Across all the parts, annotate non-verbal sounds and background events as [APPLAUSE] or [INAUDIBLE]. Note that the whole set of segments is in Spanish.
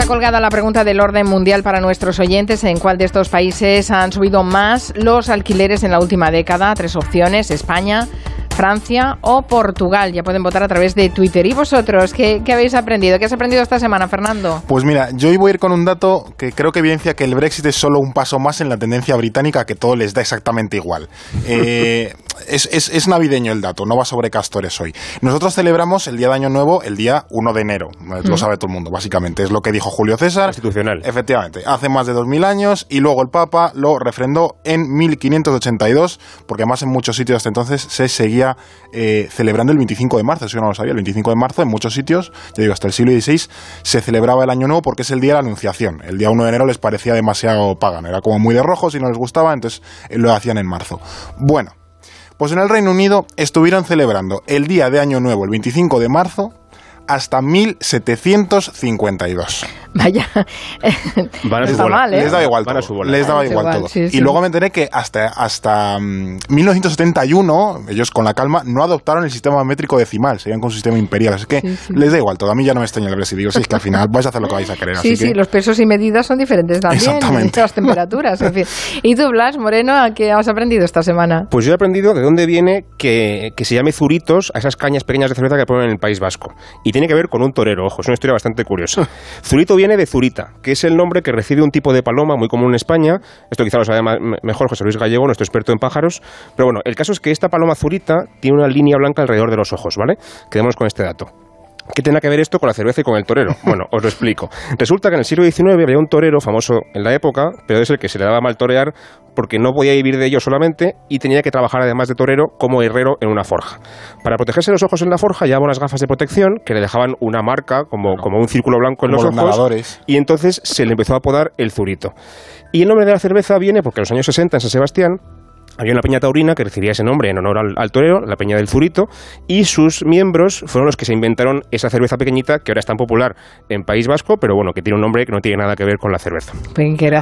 ya colgada la pregunta del orden mundial para nuestros oyentes. ¿En cuál de estos países han subido más los alquileres en la última década? Tres opciones, España, Francia o Portugal. Ya pueden votar a través de Twitter. ¿Y vosotros qué, habéis aprendido? ¿Qué has aprendido esta semana, Fernando? Pues mira, yo hoy voy a ir con un dato que creo que evidencia que el Brexit es solo un paso más en la tendencia británica, que todo les da exactamente igual. [LAUGHS] Eh, es, navideño el dato, no va sobre castores hoy. Nosotros celebramos el Día de Año Nuevo el día 1 de enero, lo sabe todo el mundo, básicamente. Es lo que dijo Julio César. Institucional. Efectivamente, hace más de 2000 años y luego el Papa lo refrendó en 1582, porque además en muchos sitios hasta entonces se seguía eh, celebrando el 25 de marzo, eso yo no lo sabía, el 25 de marzo en muchos sitios, ya digo, hasta el siglo XVI se celebraba el Año Nuevo porque es el día de la Anunciación. El día 1 de enero les parecía demasiado pagano, era como muy de rojo, si no les gustaba, entonces lo hacían en marzo. Bueno, pues en el Reino Unido estuvieron celebrando el día de Año Nuevo, el 25 de marzo, hasta 1752. [LAUGHS] Vaya. Van a les, mal, ¿eh? les daba igual todo. Les daba igual, todo. Y luego me enteré que hasta, hasta 1971, mm, ellos con la calma, no adoptaron el sistema métrico decimal, seguían con un sistema imperial. Es que les da igual todo. A mí ya no me extraña el Brexit. Digo, sí, es que al final vais a hacer lo que vais a querer. Sí, sí, los pesos y medidas son diferentes también. Exactamente. Las [LAUGHS] temperaturas, en fin. ¿Y tú, Blas Moreno, a qué has aprendido esta semana? Pues yo he aprendido de dónde viene que, que se llame zuritos a esas cañas pequeñas de cerveza que ponen en el País Vasco. Y tiene que ver con un torero, ojo, es una historia bastante curiosa. Zurito [LAUGHS] viene de Zurita, que es el nombre que recibe un tipo de paloma muy común en España. Esto quizá lo sabe mejor José Luis Gallego, nuestro experto en pájaros. Pero bueno, el caso es que esta paloma Zurita tiene una línea blanca alrededor de los ojos, ¿vale? Quedemos con este dato. ¿Qué tiene que ver esto con la cerveza y con el torero? [LAUGHS] Bueno, os lo explico. Resulta que en el siglo XIX había un torero famoso en la época, pero es el que se le daba mal torear porque no podía vivir de ello solamente y tenía que trabajar además de torero como herrero en una forja. Para protegerse los ojos en la forja llevaba unas gafas de protección que le dejaban una marca como, como un círculo blanco en los, ojos y entonces se le empezó a apodar el zurito. Y el nombre de la cerveza viene porque en los años 60 en San Sebastián había una peña taurina que recibía ese nombre en honor al, torero, la peña del Zurito, y sus miembros fueron los que se inventaron esa cerveza pequeñita que ahora es tan popular en País Vasco, pero bueno, que tiene un nombre que no tiene nada que ver con la cerveza.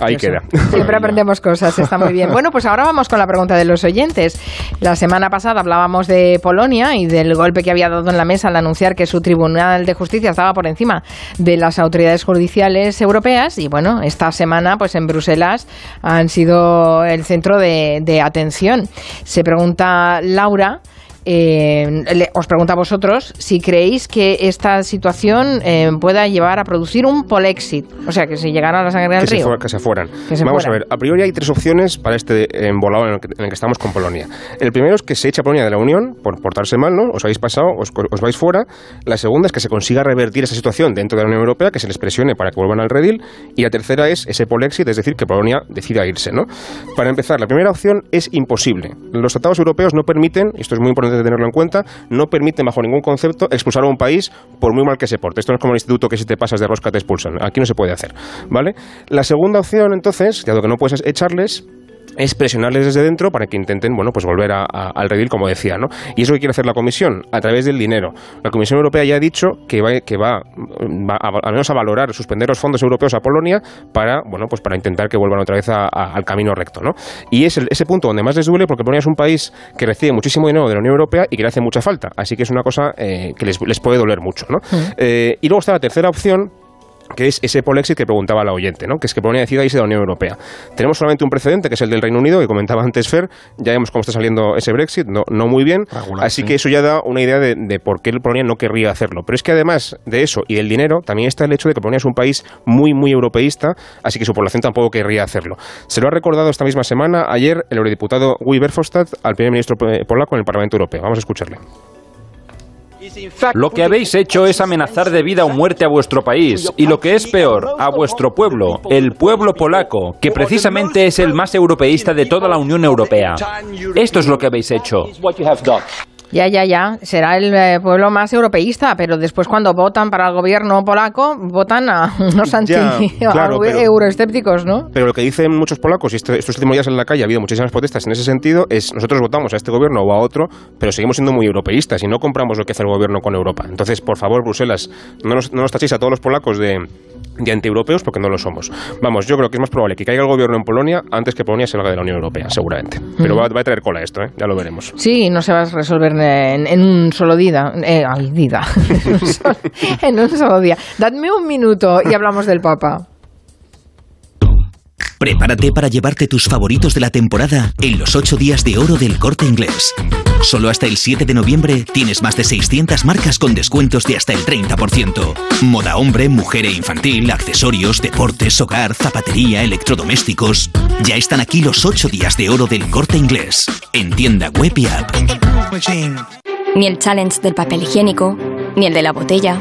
Ahí queda. Siempre aprendemos cosas, está muy bien. Bueno, pues ahora vamos con la pregunta de los oyentes. La semana pasada hablábamos de Polonia y del golpe que había dado en la mesa al anunciar que su Tribunal de Justicia estaba por encima de las autoridades judiciales europeas y bueno, esta semana pues en Bruselas han sido el centro de, de atención se pregunta Laura eh, os pregunto a vosotros si creéis que esta situación eh, pueda llevar a producir un polexit, o sea, que si llegara a la sangre del río. que se fueran. Vamos a ver, a priori hay tres opciones para este embolado en el, que, estamos con Polonia. El primero es que se eche a Polonia de la Unión por portarse mal, ¿no? Os habéis pasado, os, vais fuera. La segunda es que se consiga revertir esa situación dentro de la Unión Europea, que se les presione para que vuelvan al redil. Y la tercera es ese polexit, es decir, que Polonia decida irse, ¿no? Para empezar, la primera opción es imposible. Los tratados europeos no permiten, esto es muy importante de tenerlo en cuenta, no permite bajo ningún concepto expulsar a un país por muy mal que se porte. Esto no es como el instituto que si te pasas de rosca te expulsan. Aquí no se puede hacer, ¿vale? La segunda opción, entonces, dado que no puedes echarles, es presionarles desde dentro para que intenten, bueno, pues volver al redil, como decía, ¿no? Y eso que quiere hacer la Comisión, a través del dinero. La Comisión Europea ya ha dicho que va, que va, al menos a valorar, suspender los fondos europeos a Polonia para, bueno, pues para intentar que vuelvan otra vez al camino recto, ¿no? Y es ese punto donde más les duele porque Polonia es un país que recibe muchísimo dinero de la Unión Europea y que le hace mucha falta. Así que es una cosa eh, que les, les, puede doler mucho, ¿no? Mm. Eh, y luego está la tercera opción, que es ese polexit que preguntaba la oyente, ¿no? que es que Polonia decida irse de la Unión Europea. Tenemos solamente un precedente, que es el del Reino Unido, que comentaba antes Fer, ya vemos cómo está saliendo ese Brexit, no, no muy bien, así que eso ya da una idea de, por qué Polonia no querría hacerlo. Pero es que además de eso y del dinero, también está el hecho de que Polonia es un país muy, muy europeísta, así que su población tampoco querría hacerlo. Se lo ha recordado esta misma semana, ayer, el eurodiputado Guy Verhofstadt al primer ministro polaco en el Parlamento Europeo. Vamos a escucharle. Lo que habéis hecho es amenazar de vida o muerte a vuestro país y lo que es peor, a vuestro pueblo, el pueblo polaco, que precisamente es el más europeísta de toda la Unión Europea. Esto es lo que habéis hecho. Ya, ya, ya. Será el eh, pueblo más europeísta, pero después cuando votan para el gobierno polaco, votan a [LAUGHS] unos anti euroescépticos, ¿no? Pero lo que dicen muchos polacos, y estos últimos días en la calle ha habido muchísimas protestas en ese sentido, es nosotros votamos a este gobierno o a otro, pero seguimos siendo muy europeístas y no compramos lo que hace el gobierno con Europa. Entonces, por favor, Bruselas, no nos, no nos tachéis a todos los polacos de y anti-europeos porque no lo somos. Vamos, yo creo que es más probable que caiga el gobierno en Polonia antes que Polonia salga de la Unión Europea, seguramente. Pero va, a traer cola esto, ¿eh? ya lo veremos. Sí, no se va a resolver en, un solo día. Eh, ay, día. [LAUGHS] [LAUGHS] en un solo día. Dadme un minuto y hablamos del Papa. Prepárate para llevarte tus favoritos de la temporada en los 8 días de oro del corte inglés. Solo hasta el 7 de noviembre tienes más de 600 marcas con descuentos de hasta el 30%. Moda hombre, mujer e infantil, accesorios, deportes, hogar, zapatería, electrodomésticos. Ya están aquí los 8 días de oro del corte inglés. En tienda web y app. Ni el challenge del papel higiénico, ni el de la botella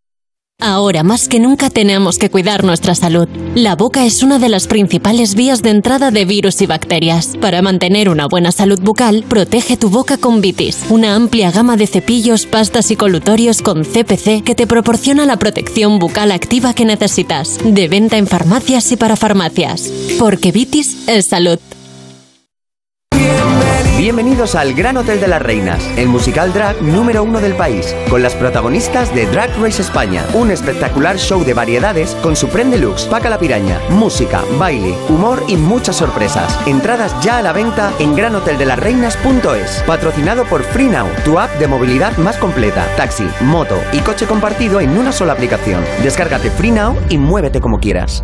Ahora más que nunca tenemos que cuidar nuestra salud. La boca es una de las principales vías de entrada de virus y bacterias. Para mantener una buena salud bucal, protege tu boca con Vitis, una amplia gama de cepillos, pastas y colutorios con CPC que te proporciona la protección bucal activa que necesitas. De venta en farmacias y para farmacias. Porque Vitis es salud. Bienvenidos al Gran Hotel de las Reinas, el musical drag número uno del país, con las protagonistas de Drag Race España, un espectacular show de variedades con su prende deluxe, paca la piraña, música, baile, humor y muchas sorpresas. Entradas ya a la venta en granhoteldelasreinas.es, patrocinado por FreeNow, tu app de movilidad más completa, taxi, moto y coche compartido en una sola aplicación. Descárgate FreeNow y muévete como quieras.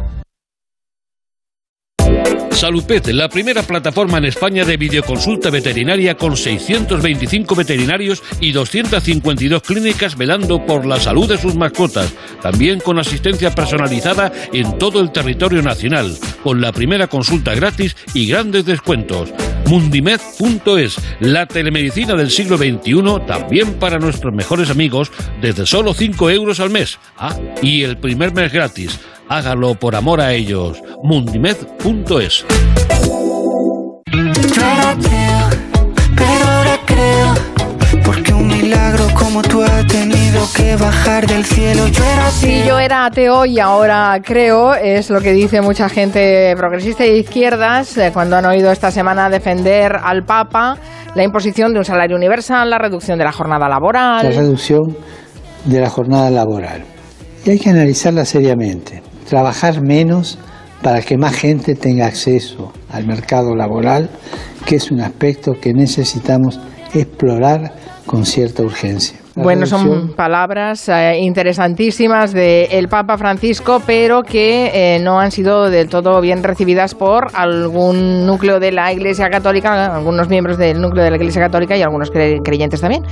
Salupet, la primera plataforma en España de videoconsulta veterinaria con 625 veterinarios y 252 clínicas velando por la salud de sus mascotas, también con asistencia personalizada en todo el territorio nacional, con la primera consulta gratis y grandes descuentos. Mundimed.es, la telemedicina del siglo XXI, también para nuestros mejores amigos, desde solo 5 euros al mes. Ah, y el primer mes gratis. Hágalo por amor a ellos. Mundimed.es. porque un milagro como tú has tenido que bajar del cielo. Yo era Si yo era ateo y ahora creo, es lo que dice mucha gente progresista y de izquierdas eh, cuando han oído esta semana defender al Papa la imposición de un salario universal, la reducción de la jornada laboral. La reducción de la jornada laboral. Y hay que analizarla seriamente trabajar menos para que más gente tenga acceso al mercado laboral, que es un aspecto que necesitamos explorar con cierta urgencia. Bueno, son palabras eh, interesantísimas del Papa Francisco, pero que eh, no han sido del todo bien recibidas por algún núcleo de la Iglesia Católica, algunos miembros del núcleo de la Iglesia Católica y algunos creyentes también.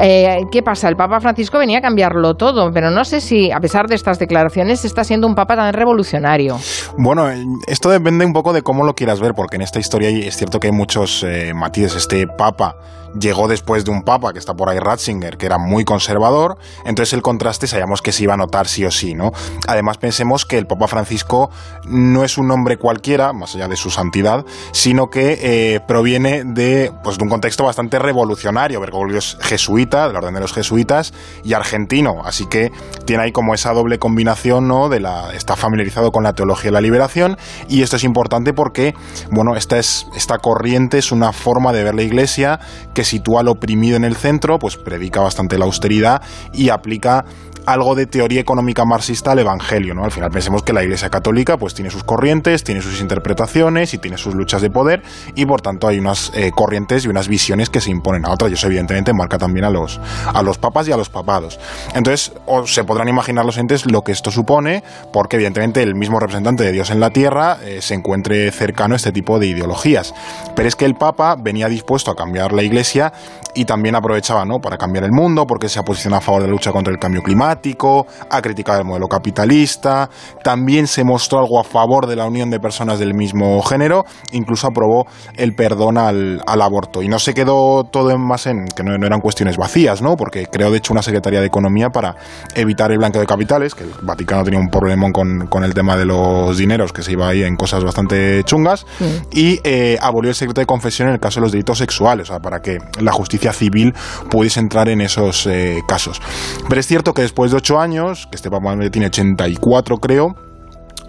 Eh, ¿Qué pasa? El Papa Francisco venía a cambiarlo todo, pero no sé si, a pesar de estas declaraciones, está siendo un Papa tan revolucionario. Bueno, esto depende un poco de cómo lo quieras ver, porque en esta historia es cierto que hay muchos matices. Este Papa llegó después de un papa que está por ahí, Ratzinger, que era muy conservador, entonces el contraste sabíamos que se iba a notar sí o sí, ¿no? Además pensemos que el Papa Francisco no es un hombre cualquiera, más allá de su santidad, sino que eh, proviene de, pues, de un contexto bastante revolucionario. Bergoglio es jesuita, de la orden de los jesuitas, y argentino, así que tiene ahí como esa doble combinación, ¿no? De la, está familiarizado con la teología de la liberación, y esto es importante porque, bueno, esta, es, esta corriente es una forma de ver la iglesia que sitúa al oprimido en el centro, pues predica bastante la austeridad y aplica algo de teoría económica marxista al Evangelio, ¿no? Al final pensemos que la Iglesia Católica pues tiene sus corrientes, tiene sus interpretaciones y tiene sus luchas de poder y por tanto hay unas eh, corrientes y unas visiones que se imponen a otras y eso evidentemente marca también a los, a los papas y a los papados. Entonces se podrán imaginar los entes lo que esto supone porque evidentemente el mismo representante de Dios en la tierra eh, se encuentre cercano a este tipo de ideologías. Pero es que el Papa venía dispuesto a cambiar la Iglesia y también aprovechaba ¿no? para cambiar el mundo porque se ha posicionado a favor de la lucha contra el cambio climático diplomático, ha criticado el modelo capitalista, también se mostró algo a favor de la unión de personas del mismo género, incluso aprobó el perdón al, aborto. Y no se quedó todo en más en que no, eran cuestiones vacías, ¿no? Porque creó de hecho una Secretaría de Economía para evitar el blanqueo de capitales, que el Vaticano tenía un problema con, con el tema de los dineros, que se iba ahí en cosas bastante chungas, y eh, abolió el secreto de confesión en el caso de los delitos sexuales, o sea, para que la justicia civil pudiese entrar en esos eh, casos. Pero es cierto que después de ocho años, que este Papa tiene 84 creo,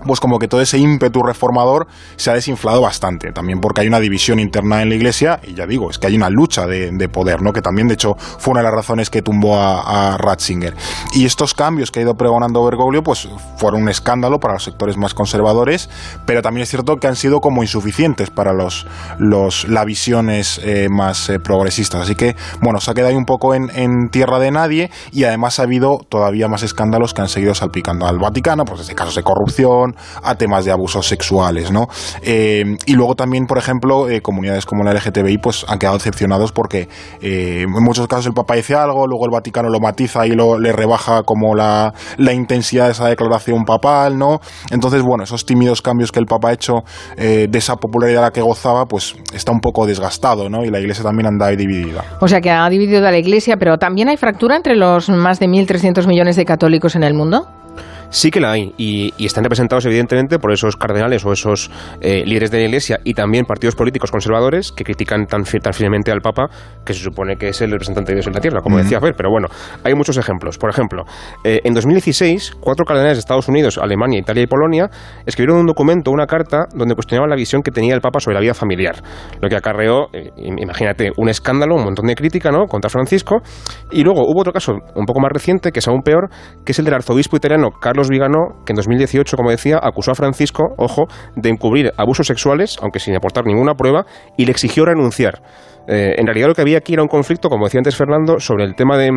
pues como que todo ese ímpetu reformador se ha desinflado bastante, también porque hay una división interna en la Iglesia, y ya digo, es que hay una lucha de, poder, ¿no? que también de hecho fue una de las razones que tumbó a, Ratzinger. Y estos cambios que ha ido pregonando Bergoglio, pues fueron un escándalo para los sectores más conservadores, pero también es cierto que han sido como insuficientes para los, los las visiones eh, más eh, progresistas. Así que, bueno, se ha quedado ahí un poco en, en, tierra de nadie, y además ha habido todavía más escándalos que han seguido salpicando al Vaticano, pues desde casos de corrupción, a temas de abusos sexuales, ¿no? Eh, y luego también, por ejemplo, eh, comunidades como la LGTBI pues han quedado decepcionados porque eh, en muchos casos el Papa dice algo, luego el Vaticano lo matiza y lo, le rebaja como la, la intensidad de esa declaración papal, ¿no? Entonces, bueno, esos tímidos cambios que el Papa ha hecho de esa popularidad a la que gozaba, pues está un poco desgastado, ¿no? Y la Iglesia también anda dividida. O sea que ha dividido a la Iglesia, pero también hay fractura entre los más de 1.300 millones de católicos en el mundo sí que la hay y, están representados evidentemente por esos cardenales o esos eh, líderes de la Iglesia y también partidos políticos conservadores que critican tan, tan firmemente al Papa que se supone que es el representante de Dios en la tierra, como decía Fer, pero bueno, hay muchos ejemplos. Por ejemplo, eh, en 2016, cuatro cardenales de Estados Unidos, Alemania, Italia y Polonia escribieron un documento, una carta, donde cuestionaban la visión que tenía el Papa sobre la vida familiar, lo que acarreó, eh, imagínate, un escándalo, un montón de crítica ¿no? contra Francisco, y luego hubo otro caso un poco más reciente, que es aún peor, que es el del arzobispo italiano Carlos Carlos Vigano, que en 2018, como decía, acusó a Francisco, ojo, de encubrir abusos sexuales, aunque sin aportar ninguna prueba, y le exigió renunciar. Eh, en realidad lo que había aquí era un conflicto, como decía antes Fernando, sobre el tema de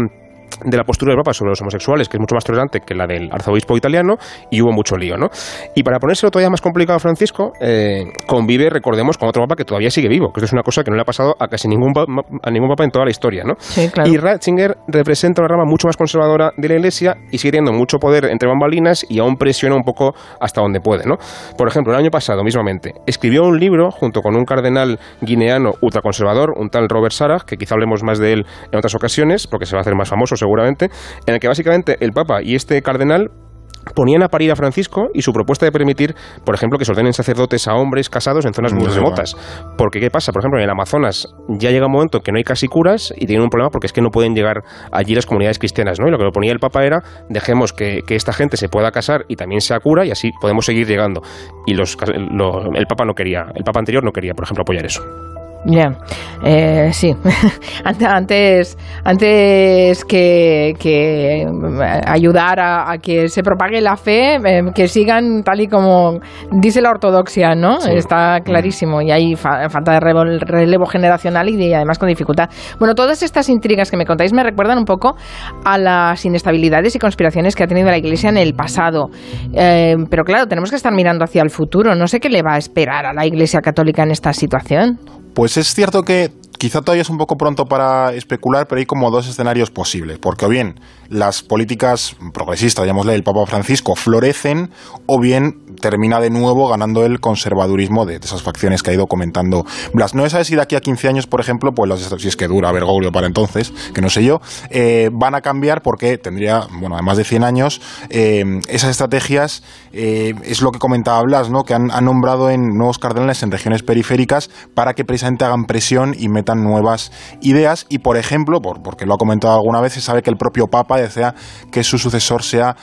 de la postura del Papa sobre los homosexuales, que es mucho más tolerante que la del arzobispo italiano, y hubo mucho lío, ¿no? Y para ponérselo todavía más complicado a Francisco, eh, convive, recordemos, con otro Papa que todavía sigue vivo, que esto es una cosa que no le ha pasado a casi ningún, a ningún Papa en toda la historia, ¿no? Y Ratzinger representa una rama mucho más conservadora de la Iglesia y sigue teniendo mucho poder entre bambalinas y aún presiona un poco hasta donde puede, ¿no? Por ejemplo, el año pasado, mismamente, escribió un libro junto con un cardenal guineano ultraconservador, un tal Robert Sarah, que quizá hablemos más de él en otras ocasiones, porque se va a hacer más famoso seguramente, en el que básicamente el Papa y este cardenal ponían a parir a Francisco y su propuesta de permitir, por ejemplo, que se ordenen sacerdotes a hombres casados en zonas muy remotas. Porque, ¿qué pasa? Por ejemplo, en el Amazonas ya llega un momento que no hay casi curas y tienen un problema porque es que no pueden llegar allí las comunidades cristianas, ¿no? Y lo que proponía el Papa era, dejemos que, esta gente se pueda casar y también sea cura y así podemos seguir llegando. Y los, el Papa no quería, el Papa anterior no quería, por ejemplo, apoyar eso. Ya, eh, sí. [LAUGHS] antes, antes que, que ayudar a, que se propague la fe, eh, que sigan tal y como dice la ortodoxia, ¿no? Está clarísimo y hay falta de relevo, generacional y además con dificultad. Bueno, todas estas intrigas que me contáis me recuerdan un poco a las inestabilidades y conspiraciones que ha tenido la Iglesia en el pasado. Eh, pero claro, tenemos que estar mirando hacia el futuro. No sé qué le va a esperar a la Iglesia Católica en esta situación. Pues es cierto que quizá todavía es un poco pronto para especular, pero hay como dos escenarios posibles. Porque o bien las políticas progresistas, llamémosle el Papa Francisco, florecen, o bien termina de nuevo ganando el conservadurismo de, esas facciones que ha ido comentando Blas. No es a si de aquí a 15 años, por ejemplo, pues las, si es que dura Bergoglio para entonces, que no sé yo, eh, van a cambiar porque tendría, bueno, además de 100 años, eh, esas estrategias eh, es lo que comentaba Blas, ¿no? que han, nombrado en nuevos cardenales en regiones periféricas para que precisamente hagan presión y metan nuevas ideas y, por ejemplo, por, porque lo ha comentado alguna vez, se sabe que el propio Papa desea que su sucesor sea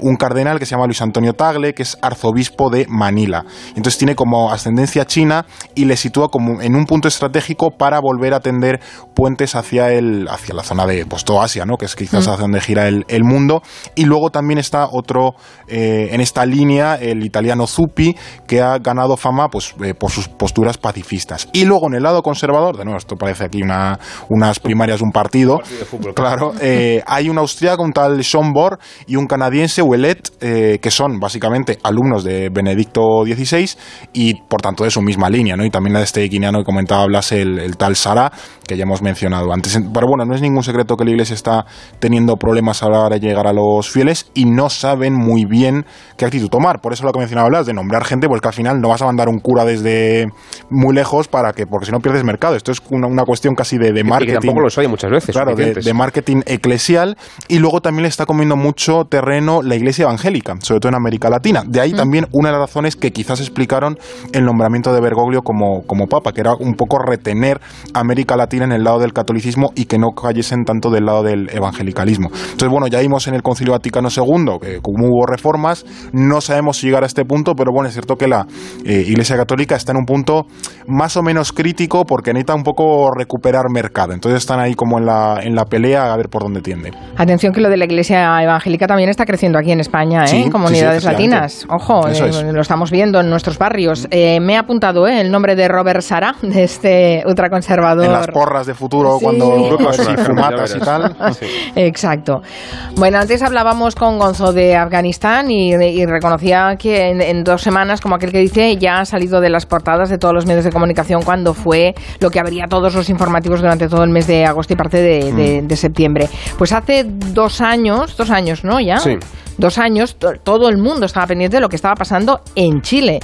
un cardenal que se llama Luis Antonio Tagle, que es arzobispo de Manila. Entonces tiene como ascendencia china y le sitúa como en un punto estratégico para volver a tender puentes hacia, el, hacia la zona de pues, Asia, ¿no? que es quizás mm. hacia donde gira el, mundo. Y luego también está otro eh, en esta línea, el italiano Zuppi, que ha ganado fama pues, eh, por sus posturas pacifistas. Y luego en el lado conservador, de nuevo, esto parece aquí una, unas primarias de un partido, [LAUGHS] claro, eh, hay un austríaco, un tal Sean Bohr, y un canadiense, Ouellet, eh, que son básicamente alumnos de Benedicto XVI y por tanto de su misma línea, ¿no? Y también de este guineano que comentaba Blas, el, el tal Sara, que ya hemos mencionado antes. Pero bueno, no es ningún secreto que la Iglesia está teniendo problemas a la hora de llegar a los fieles y no saben muy bien qué actitud tomar. Por eso lo que mencionaba Blas, de nombrar gente, pues que al final no vas a mandar un cura desde muy lejos para que, porque si no pierdes mercado. Esto es una, una cuestión casi de, de marketing. Y que tampoco los hay muchas veces. Claro, de, de, marketing eclesial. Y luego también le está comiendo mucho terreno la iglesia evangélica, sobre todo en América Latina. De ahí mm. también una de las razones que quizás explicaron el nombramiento de Bergoglio como, como papa, que era un poco retener América Latina en el lado del catolicismo y que no cayesen tanto del lado del evangelicalismo. Entonces, bueno, ya vimos en el Concilio Vaticano II que como hubo reformas, no sabemos si llegar a este punto, pero bueno, es cierto que la eh, Iglesia Católica está en un punto más o menos crítico porque necesita un poco recuperar mercado. Entonces están ahí como en la, en la pelea a ver por dónde tiende. Atención que lo de la Iglesia Evangélica también está creciendo aquí en España, ¿eh? en comunidades latinas. Ojo, eh, lo estamos viendo en nuestros barrios. Eh, me ha apuntado eh, el nombre de Robert Sara, de este ultraconservador. En las porras de futuro, Sí. cuando [LAUGHS] si fumatas y tal. [LAUGHS] Exacto. Bueno, antes hablábamos con Gonzo de Afganistán y, y reconocía que en, en dos semanas, como aquel que dice, ya ha salido de las portadas de todos los medios de comunicación cuando fue lo que abría todos los informativos durante todo el mes de agosto y parte de, de- de septiembre. Pues hace dos años, dos años, ¿no? Ya. Sí. Dos años, to- todo el mundo estaba pendiente de lo que estaba pasando en Chile.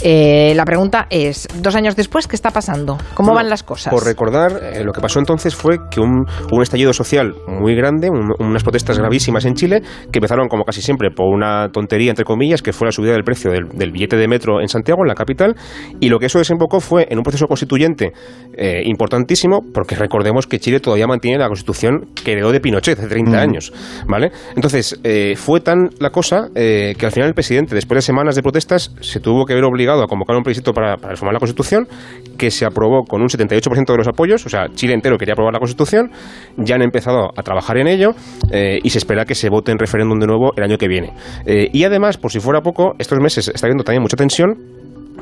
Eh, la pregunta es, dos años después, ¿qué está pasando? ¿Cómo Bueno, van las cosas? Por recordar, eh, lo que pasó entonces fue que un, un estallido social muy grande, un- unas protestas gravísimas en Chile, que empezaron como casi siempre por una tontería, entre comillas, que fue la subida del precio del, del billete de metro en Santiago, en la capital, y lo que eso desembocó fue en un proceso constituyente eh, importantísimo, porque recordemos que Chile todavía mantiene la constitución que heredó de Pinochet hace 30 Mm. años, ¿vale? Entonces, eh, fue tan la cosa eh, que al final el presidente, después de semanas de protestas, se tuvo que ver obligado a convocar un plebiscito para, reformar la Constitución, que se aprobó con un 78% de los apoyos, o sea, Chile entero quería aprobar la Constitución, ya han empezado a trabajar en ello eh, y se espera que se vote en referéndum de nuevo el año que viene. Eh, y además, por si fuera poco, estos meses está habiendo también mucha tensión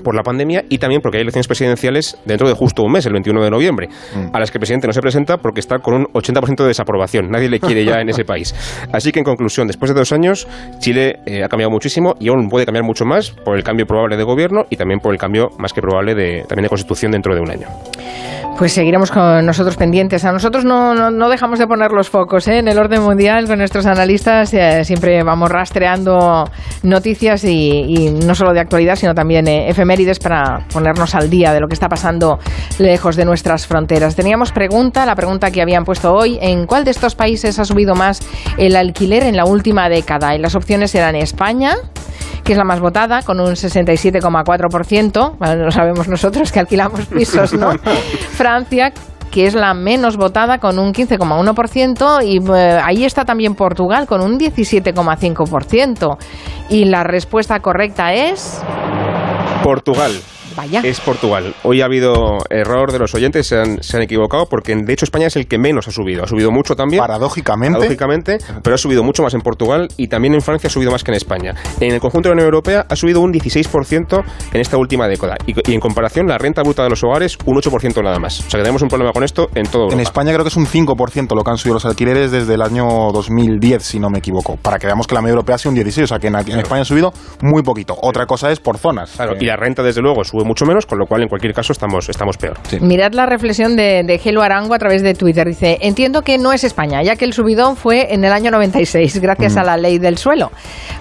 por la pandemia y también porque hay elecciones presidenciales dentro de justo un mes, el 21 de noviembre, a las que el presidente no se presenta porque está con un 80% de desaprobación. Nadie le quiere ya en ese país. Así que, en conclusión, después de dos años, Chile eh, ha cambiado muchísimo y aún puede cambiar mucho más por el cambio probable de gobierno y también por el cambio más que probable de, también de constitución dentro de un año. Pues seguiremos con nosotros pendientes. A nosotros no, no, no dejamos de poner los focos ¿eh? en el orden mundial con nuestros analistas. eh, siempre vamos rastreando noticias y, y no solo de actualidad, sino también eh, efemérides para ponernos al día de lo que está pasando lejos de nuestras fronteras. Teníamos pregunta, la pregunta que habían puesto hoy, ¿en cuál de estos países ha subido más el alquiler en la última década? Y las opciones eran España, que es la más votada, con un 67,4%. Bueno, lo sabemos nosotros que alquilamos [LAUGHS] pisos, ¿no? Francia que es la menos votada con un 15,1% y eh, ahí está también Portugal con un 17,5%. Y la respuesta correcta es... Portugal. Vaya. Es Portugal. Hoy ha habido error de los oyentes, se han, se han equivocado, porque de hecho España es el que menos ha subido. Ha subido mucho también. Paradójicamente. Paradójicamente, pero ha subido mucho más en Portugal y también en Francia ha subido más que en España. En el conjunto de la Unión Europea ha subido un 16% en esta última década. Y, y en comparación, la renta bruta de los hogares, un 8% nada más. O sea que tenemos un problema con esto en todo Europa. En España creo que es un 5% lo que han subido los alquileres desde el año 2010, si no me equivoco. Para que veamos que la media europea ha sido un 16, o sea que en, en España ha subido muy poquito. Otra cosa es por zonas. Claro, Eh, y la renta, desde luego, sube mucho menos, con lo cual, en cualquier caso, estamos, estamos peor. Mirad la reflexión de, de Gelo Arango a través de Twitter. Dice, entiendo que no es España, ya que el subidón fue en el año 96, gracias Mm. a la ley del suelo,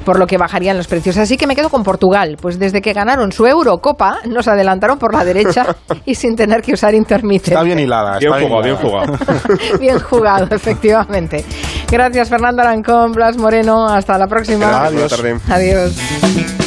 por lo que bajarían los precios. Así que me quedo con Portugal, pues desde que ganaron su Eurocopa, nos adelantaron por la derecha [LAUGHS] y sin tener que usar intermitente. Está bien hilada. Bien jugado, bien jugado. [LAUGHS] Bien jugado, efectivamente. Gracias, Fernando Arancón, Blas Moreno. Hasta la próxima. Adiós.